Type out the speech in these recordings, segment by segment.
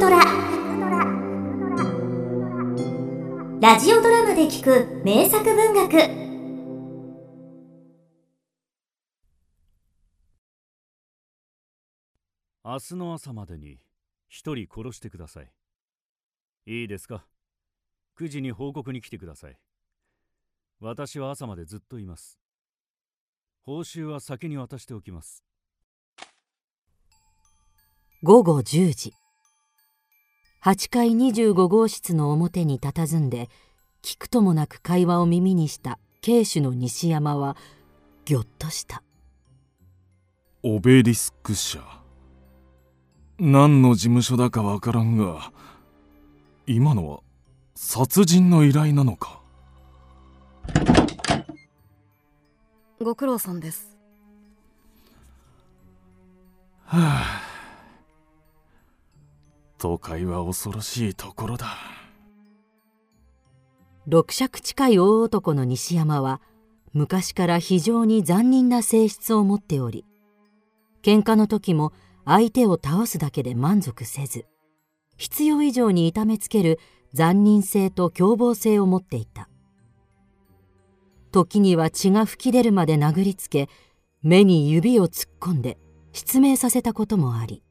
トラ。ラジオドラマで聞く名作文学。明日の朝までに一人殺してください。いいですか？9時に報告に来てください。私は朝までずっといます。報酬は先に渡しておきます。午後10時8階25号室の表に佇んで聞くともなく会話を耳にした警守の西山はぎょっとした。オベリスク社何の事務所だかわからんが今のは殺人の依頼なのか。ご苦労さんです。はあ都会は恐ろしいところだ。六尺近い大男の西山は昔から非常に残忍な性質を持っており喧嘩の時も相手を倒すだけで満足せず必要以上に痛めつける残忍性と凶暴性を持っていた。時には血が噴き出るまで殴りつけ目に指を突っ込んで失明させたこともあり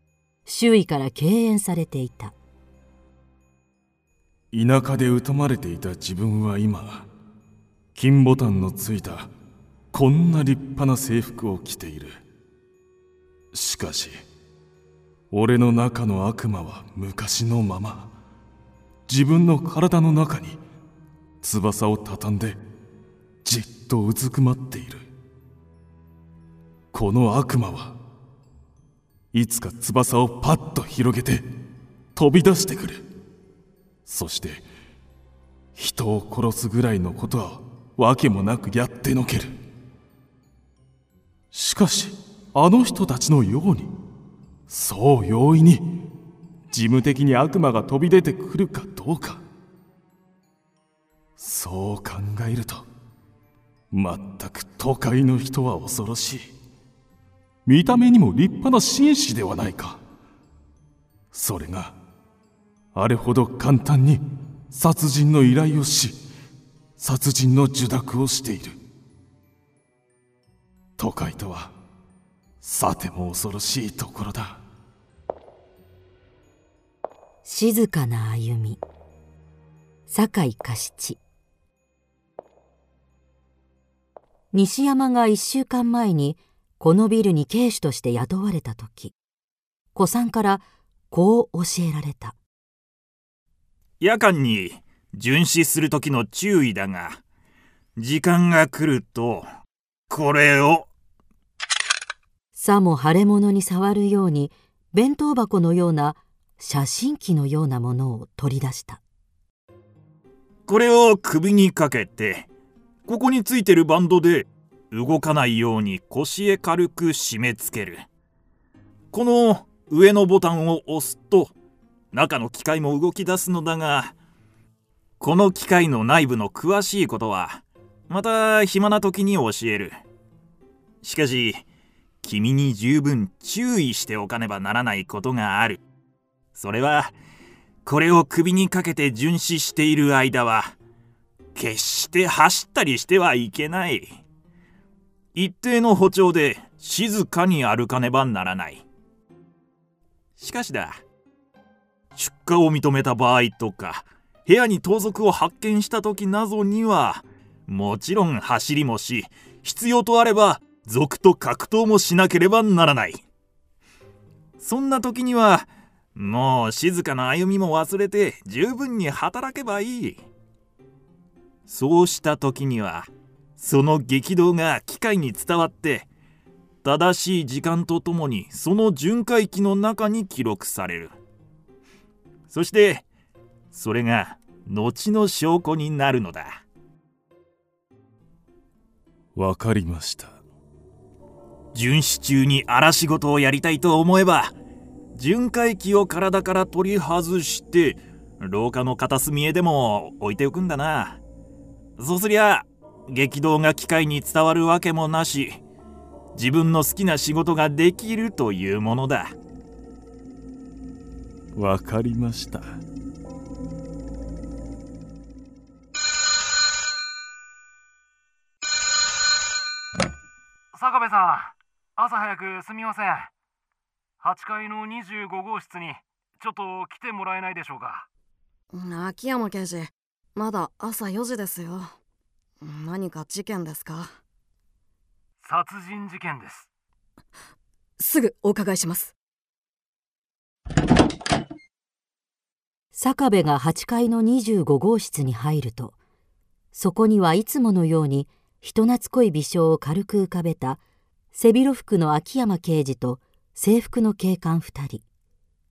周囲から敬遠されていた。田舎で疎まれていた自分は今金ボタンのついたこんな立派な制服を着ている。しかし俺の中の悪魔は昔のまま自分の体の中に翼を畳んでじっとうずくまっている。この悪魔はいつか翼をパッと広げて飛び出してくるそして人を殺すぐらいのことは訳もなくやってのける。しかしあの人たちのようにそう容易に事務的に悪魔が飛び出てくるかどうか。そう考えるとまったく都会の人は恐ろしい。見た目にも立派な紳士ではないか。それがあれほど簡単に殺人の依頼をし殺人の受諾をしている。都会とはさても恐ろしいところだ。静かな歩み。酒井加七西山が一週間前にこのビルに警視として雇われた時古参からこう教えられた。夜間に巡視する時の注意だが時間が来るとこれを。さも腫れ物に触るように弁当箱のような写真機のようなものを取り出した。これを首にかけてここについてるバンドで動かないように腰へ軽く締め付ける。この上のボタンを押すと中の機械も動き出すのだがこの機械の内部の詳しいことはまた暇な時に教える。しかし君に十分注意しておかねばならないことがある。それはこれを首にかけて巡視している間は決して走ったりしてはいけない。一定の歩調で静かに歩かねばならない。しかしだ出荷を認めた場合とか部屋に盗賊を発見した時などにはもちろん走りもし必要とあれば賊と格闘もしなければならない。そんな時にはもう静かな歩みも忘れて十分に働けばいい。そうした時にはその激動が機械に伝わって正しい時間とともにその巡回機の中に記録される。そしてそれが後の証拠になるのだ。わかりました。巡視中に荒仕事をやりたいと思えば巡回機を体から取り外して廊下の片隅へでも置いておくんだな。そうすりゃ激動が機械に伝わるわけもなし自分の好きな仕事ができるというものだ。わかりました。坂部さん朝早くすみません。8階の25号室にちょっと来てもらえないでしょうか。秋山刑事まだ朝4時ですよ何か事件ですか？殺人事件です。すぐお伺いします。坂部が8階の25号室に入るとそこにはいつものように人懐っこい微笑を軽く浮かべた背広服の秋山刑事と制服の警官2人。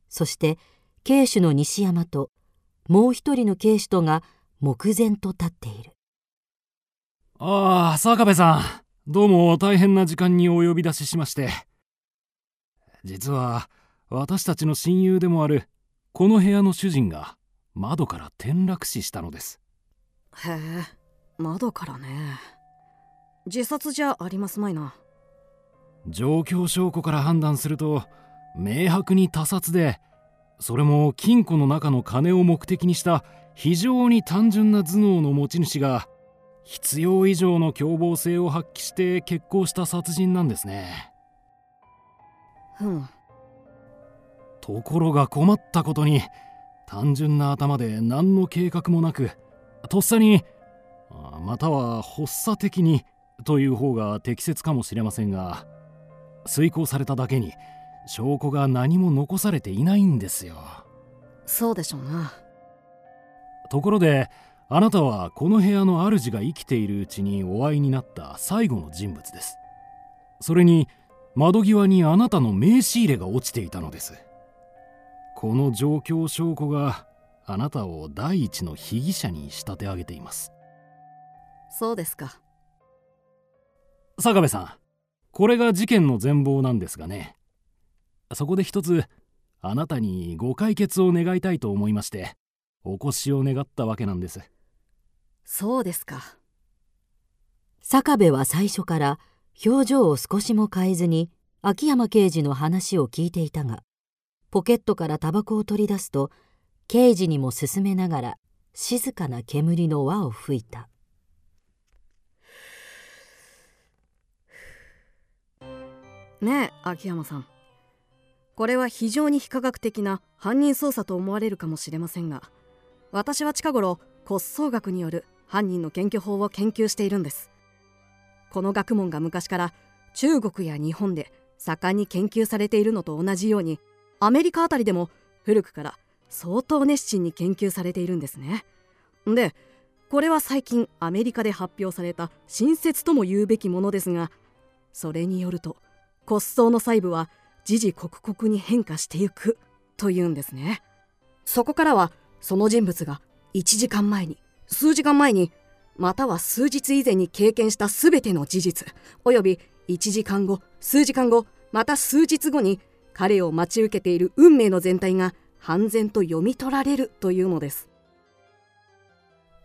そして警守の西山ともう一人の警視とが目前と立っているああ坂部さん。どうも大変な時間にお呼び出ししまして。実は私たちの親友でもあるこの部屋の主人が窓から転落死したのです。へえ窓からね。自殺じゃありますまいな。状況証拠から判断すると明白に他殺でそれも金庫の中の金を目的にした非常に単純な頭脳の持ち主が必要以上の凶暴性を発揮して決行した殺人なんですね。うん。ところが困ったことに単純な頭で何の計画もなくとっさにまたは発作的にという方が適切かもしれませんが遂行されただけに証拠が何も残されていないんですよ。そうでしょうな。ところであなたはこの部屋の主が生きているうちにお会いになった最後の人物です。それに窓際にあなたの名刺入れが落ちていたのです。この状況証拠があなたを第一の被疑者に仕立て上げています。そうですか。坂部さんこれが事件の全貌なんですがね。そこで一つあなたにご解決を願いたいと思いましてお越しを願ったわけなんですそうですか。坂部は最初から表情を少しも変えずに秋山刑事の話を聞いていたがポケットからタバコを取り出すと刑事にも勧めながら静かな煙の輪を吹いた。ねえ秋山さん。これは非常に非科学的な犯人捜査と思われるかもしれませんが私は近頃骨葬学による犯人の検挙法を研究しているんです。この学問が昔から中国や日本で盛んに研究されているのと同じようにアメリカあたりでも古くから相当熱心に研究されているんですね。でこれは最近アメリカで発表された新説とも言うべきものですがそれによると骨葬の細部は時々刻々に変化してゆくというんですね。そこからはその人物が1時間前に数時間前にまたは数日以前に経験した全ての事実。および1時間後数時間後また数日後に彼を待ち受けている運命の全体が判然と読み取られるというのです。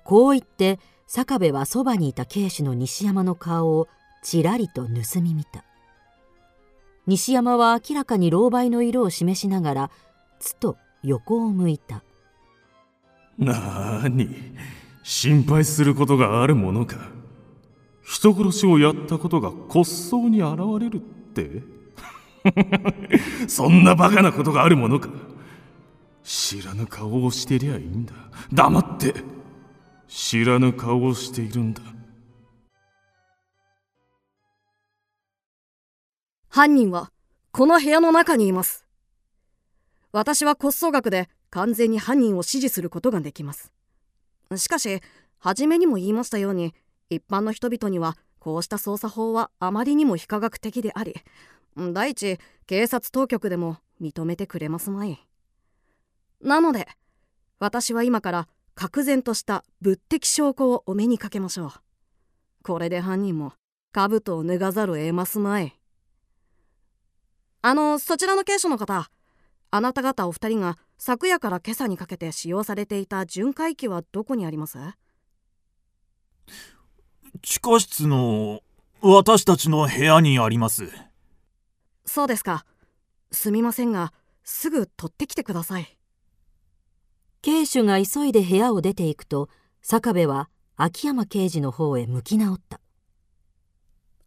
こう言って坂部はそばにいた警視の西山の顔をちらりと盗み見た。西山は明らかに狼狽の色を示しながらつと横を向いた。なーに心配することがあるものか？人殺しをやったことが骨葬に現れるって？そんなバカなことがあるものか？知らぬ顔をしてりゃいいんだ。黙って。知らぬ顔をしているんだ。犯人はこの部屋の中にいます。私は骨葬学で完全に犯人を指示することができます。しかし初めにも言いましたように一般の人々にはこうした捜査法はあまりにも非科学的であり第一警察当局でも認めてくれますまい。なので私は今から確然とした物的証拠をお目にかけましょう。これで犯人も兜を脱がざるを得ますまい。あのそちらの警視の方あなた方お二人が昨夜から今朝にかけて使用されていた巡回機はどこにあります？地下室の私たちの部屋にあります。そうですか。すみませんがすぐ取ってきてください。慶主が急いで部屋を出ていくと坂部は秋山刑事の方へ向き直った。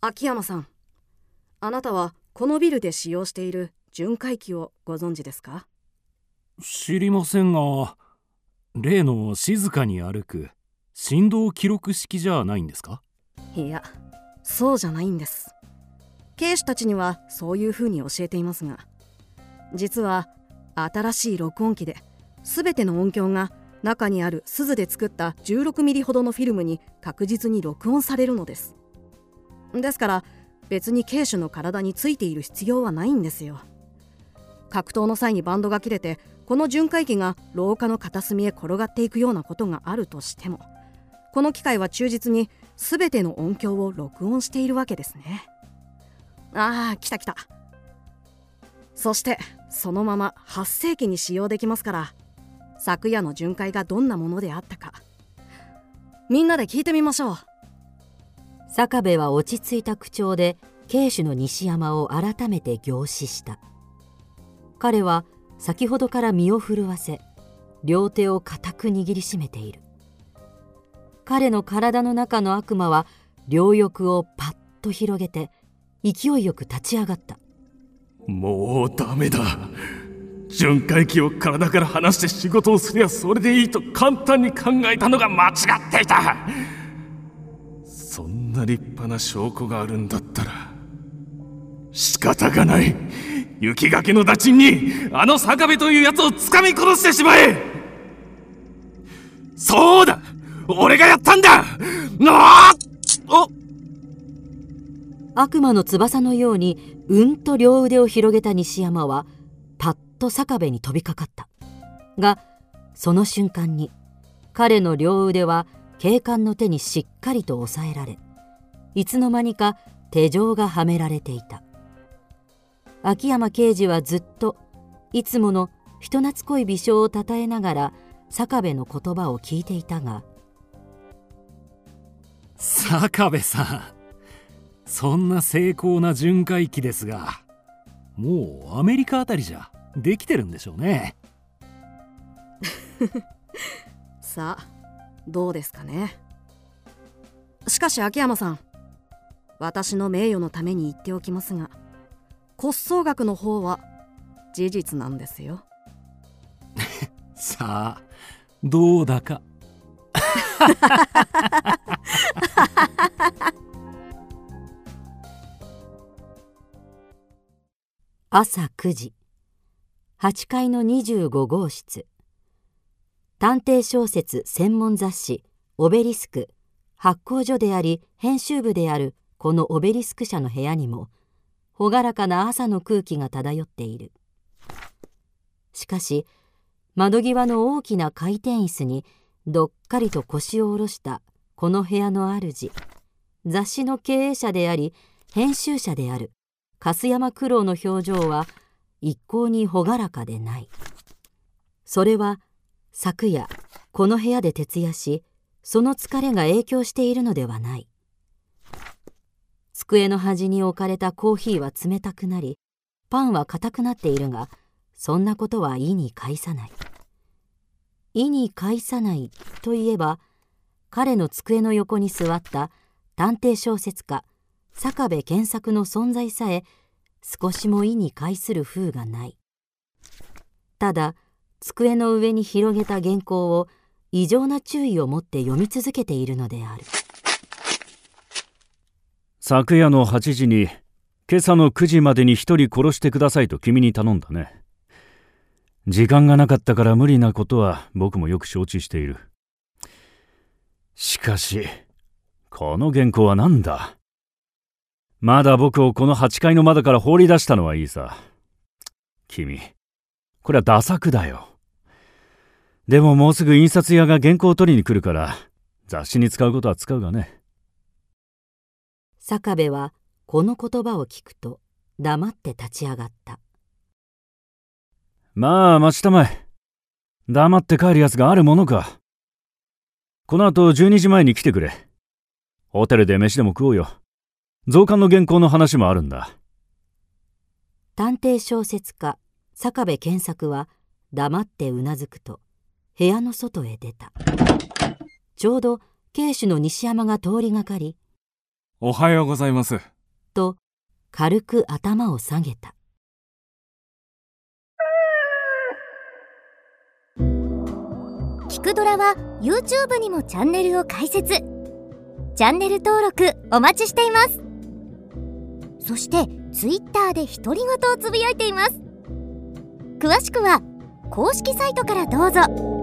秋山さんあなたはこのビルで使用している巡回機をご存知ですか？知りませんが例の静かに歩く振動記録式じゃないんですか？いやそうじゃないんです。警視たちにはそういうふうに教えていますが実は新しい録音機で全ての音響が中にある鈴で作った16ミリほどのフィルムに確実に録音されるのです。ですから別に警手の体についている必要はないんですよ格闘の際にバンドが切れてこの巡回機が廊下の片隅へ転がっていくようなことがあるとしてもこの機械は忠実に全ての音響を録音しているわけですね。ああ来た来た。そしてそのまま8世紀に使用できますから昨夜の巡回がどんなものであったか。みんなで聞いてみましょう。坂部は落ち着いた口調で慶主の西山を改めて凝視した。彼は先ほどから身を震わせ両手を固く握りしめている。彼の体の中の悪魔は両翼をパッと広げて勢いよく立ち上がった。もうダメだ。巡回機を体から離して仕事をすりゃそれでいいと簡単に考えたのが間違っていた。そんな立派な証拠があるんだったら仕方がない。雪崖の打賃にあの坂部というやつを掴み殺してしまえ。そうだ俺がやったんだ。なあお。悪魔の翼のようにうんと両腕を広げた西山はパッと坂部に飛びかかった。がその瞬間に彼の両腕は警官の手にしっかりと押さえられいつの間にか手錠がはめられていた。秋山刑事はずっといつもの人懐っこい微笑をたたえながら坂部の言葉を聞いていたが坂部さんそんな精巧な巡回機ですがもうアメリカあたりじゃできてるんでしょうね。さあどうですかね。しかし秋山さん私の名誉のために言っておきますが骨葬学の方は事実なんですよ。さあどうだか。朝9時。8階の25号室。探偵小説専門雑誌オベリスク。発行所であり編集部であるこのオベリスク社の部屋にも朗らかな朝の空気が漂っている。しかし窓際の大きな回転椅子にどっかりと腰を下ろしたこの部屋の主雑誌の経営者であり編集者である粕山九郎の表情は一向に朗らかでない。それは昨夜この部屋で徹夜しその疲れが影響しているのではない。机の端に置かれたコーヒーは冷たくなりパンは硬くなっているがそんなことは意に介さない。意に介さないといえば彼の机の横に座った探偵小説家坂部健作の存在さえ少しも意に介する風がない。ただ机の上に広げた原稿を異常な注意を持って読み続けているのである。昨夜の8時に今朝の9時までに一人殺してくださいと君に頼んだね。時間がなかったから無理なことは僕もよく承知している。しかしこの原稿は何だ？まだ僕をこの8階の窓から放り出したのはいいさ。君これはダ作だよ。でももうすぐ印刷屋が原稿を取りに来るから雑誌に使うことは使うがね。坂部はこの言葉を聞くと黙って立ち上がった。まあ待ちたまえ。黙って帰るやつがあるものか。この後12時前に来てくれ。ホテルで飯でも食おうよ。増刊の原稿の話もあるんだ。探偵小説家坂部健作は黙ってうなずくと部屋の外へ出た。ちょうど警視の西山が通りがかりおはようございます。と軽く頭を下げた。聞くドラは YouTube にもチャンネルを開設。チャンネル登録お待ちしています。そして Twitter で独り言をつぶやいています。詳しくは公式サイトからどうぞ。